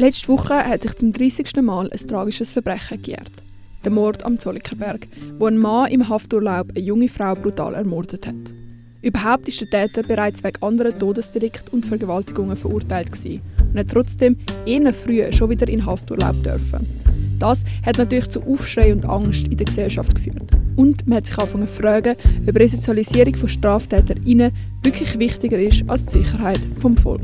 Letzte Woche hat sich zum 30. Mal ein tragisches Verbrechen gejährt. Der Mord am Zollikerberg, wo ein Mann im Hafturlaub eine junge Frau brutal ermordet hat. Überhaupt ist der Täter bereits wegen anderer Todesdelikte und Vergewaltigungen verurteilt gewesen und hat trotzdem eher früh schon wieder in Hafturlaub dürfen. Das hat natürlich zu Aufschrei und Angst in der Gesellschaft geführt. Und man hat sich angefangen zu fragen, ob Resozialisierung von StraftäterInnen wirklich wichtiger ist als die Sicherheit vom Volk.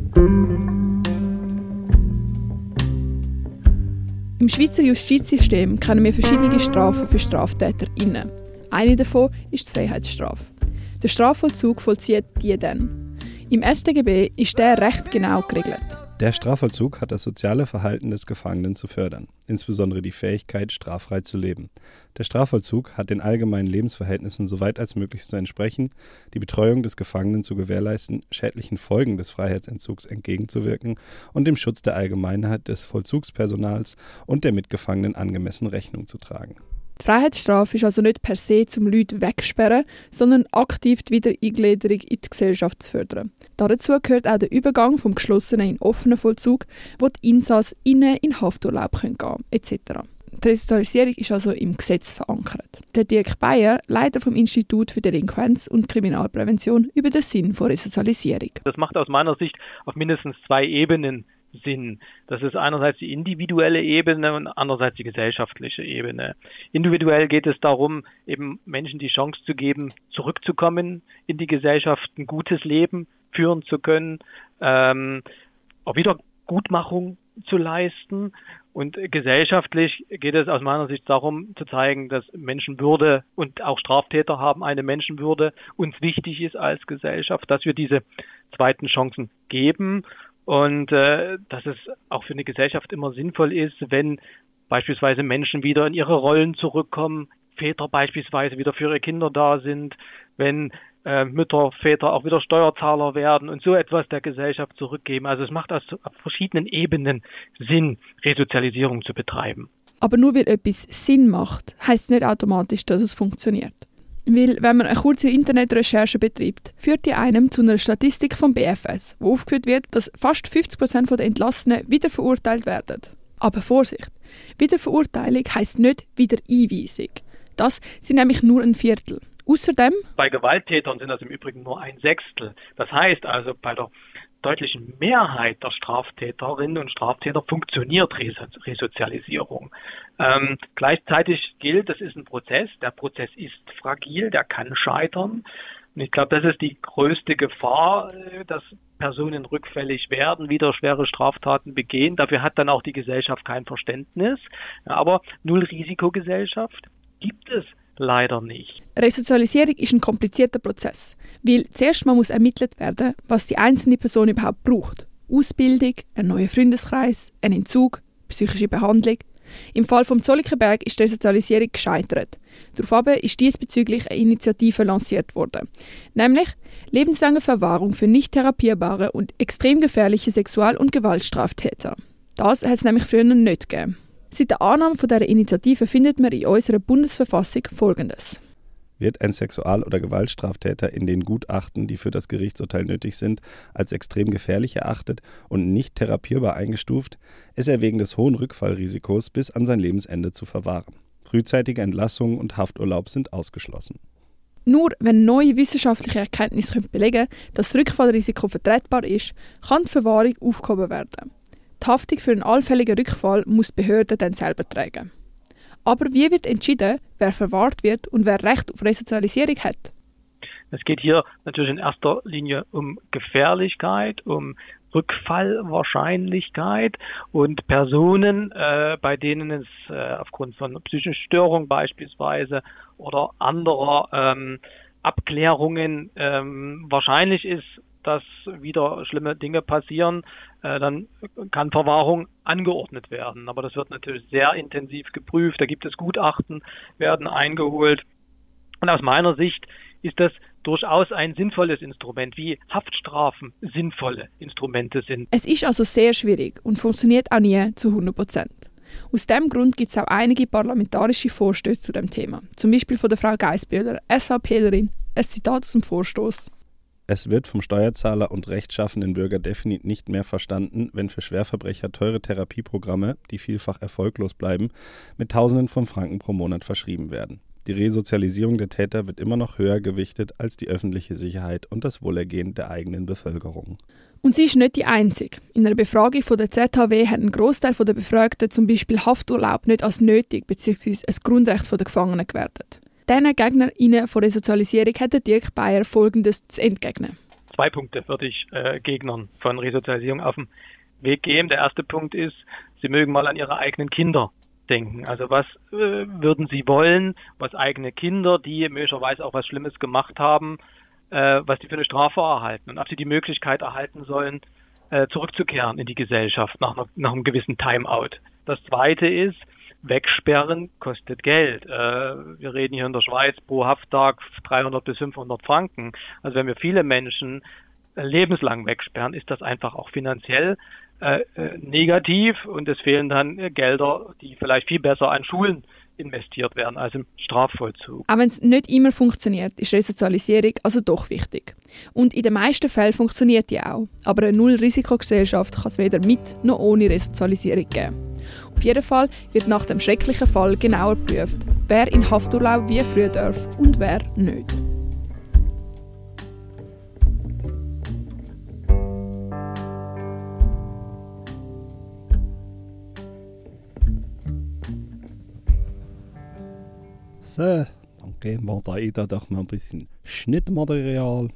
Im Schweizer Justizsystem kennen wir verschiedene Strafen für StraftäterInnen. Eine davon ist die Freiheitsstrafe. Der Strafvollzug vollzieht die dann. Im StGB ist der recht genau geregelt. Der Strafvollzug hat das soziale Verhalten des Gefangenen zu fördern, insbesondere die Fähigkeit, straffrei zu leben. Der Strafvollzug hat den allgemeinen Lebensverhältnissen so weit als möglich zu entsprechen, die Betreuung des Gefangenen zu gewährleisten, schädlichen Folgen des Freiheitsentzugs entgegenzuwirken und dem Schutz der Allgemeinheit des Vollzugspersonals und der Mitgefangenen angemessen Rechnung zu tragen. Die Freiheitsstrafe ist also nicht per se zum Leute wegsperren, sondern aktiv die Wiedereingliederung in die Gesellschaft zu fördern. Dazu gehört auch der Übergang vom geschlossenen in offenen Vollzug, wo die Insassen innen in Hafturlaub gehen können, etc. Die Resozialisierung ist also im Gesetz verankert. Der Dirk Bayer, Leiter vom Institut für Delinquenz und Kriminalprävention, über den Sinn von Resozialisierung. Das macht aus meiner Sicht auf mindestens zwei Ebenen Sinn. Das ist einerseits die individuelle Ebene und andererseits die gesellschaftliche Ebene. Individuell geht es darum, eben Menschen die Chance zu geben, zurückzukommen in die Gesellschaft, ein gutes Leben führen zu können, ähm, auch wieder Gutmachung zu leisten. Und gesellschaftlich geht es aus meiner Sicht darum zu zeigen, dass Menschenwürde und auch Straftäter haben eine Menschenwürde uns wichtig ist als Gesellschaft, dass wir diese zweiten Chancen geben und äh, dass es auch für eine Gesellschaft immer sinnvoll ist, wenn beispielsweise Menschen wieder in ihre Rollen zurückkommen, Väter beispielsweise wieder für ihre Kinder da sind, wenn äh, Mütter, Väter auch wieder Steuerzahler werden und so etwas der Gesellschaft zurückgeben. Also es macht aus verschiedenen Ebenen Sinn, Resozialisierung zu betreiben. Aber nur weil etwas Sinn macht, heißt nicht automatisch, dass es funktioniert. Weil, wenn man eine kurze Internetrecherche betreibt, führt die einem zu einer Statistik vom BFS, wo aufgeführt wird, dass fast 50% der Entlassenen wieder verurteilt werden. Aber Vorsicht! Wiederverurteilung heisst nicht Wiedereinweisung. Das sind nämlich nur ein Viertel. Außerdem. Bei Gewalttätern sind das im Übrigen nur ein Sechstel. Das heißt also, bei der deutlichen Mehrheit der Straftäterinnen und Straftäter funktioniert Resozialisierung. Ähm, gleichzeitig gilt, das ist ein Prozess. Der Prozess ist fragil, der kann scheitern. Und ich glaube, das ist die größte Gefahr, äh, dass Personen rückfällig werden, wieder schwere Straftaten begehen. Dafür hat dann auch die Gesellschaft kein Verständnis. Aber Null-Risikogesellschaft gibt es leider nicht. Resozialisierung ist ein komplizierter Prozess, weil zuerst mal muss ermittelt werden, was die einzelne Person überhaupt braucht. Ausbildung, ein neuer Freundeskreis, ein Entzug, psychische Behandlung. Im Fall vom Zollikenberg ist die Resozialisierung gescheitert. Daraufhin ist diesbezüglich eine Initiative lanciert worden, nämlich lebenslange Verwahrung für nicht therapierbare und extrem gefährliche Sexual- und Gewaltstraftäter. Das hat es nämlich früher nicht gegeben. Seit der Annahme dieser Initiative findet man in unserer Bundesverfassung Folgendes. Wird ein Sexual- oder Gewaltstraftäter in den Gutachten, die für das Gerichtsurteil nötig sind, als extrem gefährlich erachtet und nicht therapierbar eingestuft, ist er wegen des hohen Rückfallrisikos bis an sein Lebensende zu verwahren. Frühzeitige Entlassungen und Hafturlaub sind ausgeschlossen. Nur wenn neue wissenschaftliche Erkenntnisse belegen können, dass das Rückfallrisiko vertretbar ist, kann die Verwahrung aufgehoben werden. Die Haftung für einen allfälligen Rückfall muss die Behörde dann selber tragen. Aber wie wird entschieden, wer verwahrt wird und wer Recht auf Resozialisierung hat? Es geht hier natürlich in erster Linie um Gefährlichkeit, um Rückfallwahrscheinlichkeit und Personen, äh, bei denen es äh, aufgrund von psychischen Störungen beispielsweise oder anderer ähm, Abklärungen ähm, wahrscheinlich ist, dass wieder schlimme Dinge passieren, äh, dann kann Verwahrung angeordnet werden. Aber das wird natürlich sehr intensiv geprüft. Da gibt es Gutachten, werden eingeholt. Und aus meiner Sicht ist das durchaus ein sinnvolles Instrument, wie Haftstrafen sinnvolle Instrumente sind. Es ist also sehr schwierig und funktioniert auch nie zu 100 Prozent. Aus diesem Grund gibt es auch einige parlamentarische Vorstöße zu dem Thema. Zum Beispiel von der Frau Geisbühler, SVPlerin, ein Zitat dem Vorstoß. Es wird vom Steuerzahler und rechtschaffenden Bürger definitiv nicht mehr verstanden, wenn für Schwerverbrecher teure Therapieprogramme, die vielfach erfolglos bleiben, mit Tausenden von Franken pro Monat verschrieben werden. Die Resozialisierung der Täter wird immer noch höher gewichtet als die öffentliche Sicherheit und das Wohlergehen der eigenen Bevölkerung. Und sie ist nicht die Einzige. In einer Befragung von der ZHW hat ein Großteil der Befragten zum Beispiel Hafturlaub nicht als nötig bzw. ein Grundrecht der Gefangenen gewertet. Diesen GegnerInnen von Resozialisierung hätte Dirk Bayer Folgendes zu entgegnen. Zwei Punkte würde ich äh, Gegnern von Resozialisierung auf den Weg geben. Der erste Punkt ist, sie mögen mal an ihre eigenen Kinder denken. Also was äh, würden sie wollen, was eigene Kinder, die möglicherweise auch was Schlimmes gemacht haben, äh, was die für eine Strafe erhalten und ob sie die Möglichkeit erhalten sollen, äh, zurückzukehren in die Gesellschaft nach, nach einem gewissen Timeout. Das zweite ist, Wegsperren kostet Geld. Äh, wir reden hier in der Schweiz pro Hafttag 300 bis 500 Franken. Also wenn wir viele Menschen äh, lebenslang wegsperren, ist das einfach auch finanziell äh, äh negativ und es fehlen dann Gelder, die vielleicht viel besser an Schulen investiert werden als im Strafvollzug. Auch wenn es nicht immer funktioniert, ist Resozialisierung also doch wichtig. Und in den meisten Fällen funktioniert die auch. Aber eine Null-Risikogesellschaft kann es weder mit noch ohne Resozialisierung geben. Auf jeden Fall wird nach dem schrecklichen Fall genauer geprüft, wer in Hafturlaub wie früher darf und wer nicht. So, dann geben wir da doch mal ein bisschen Schnittmaterial.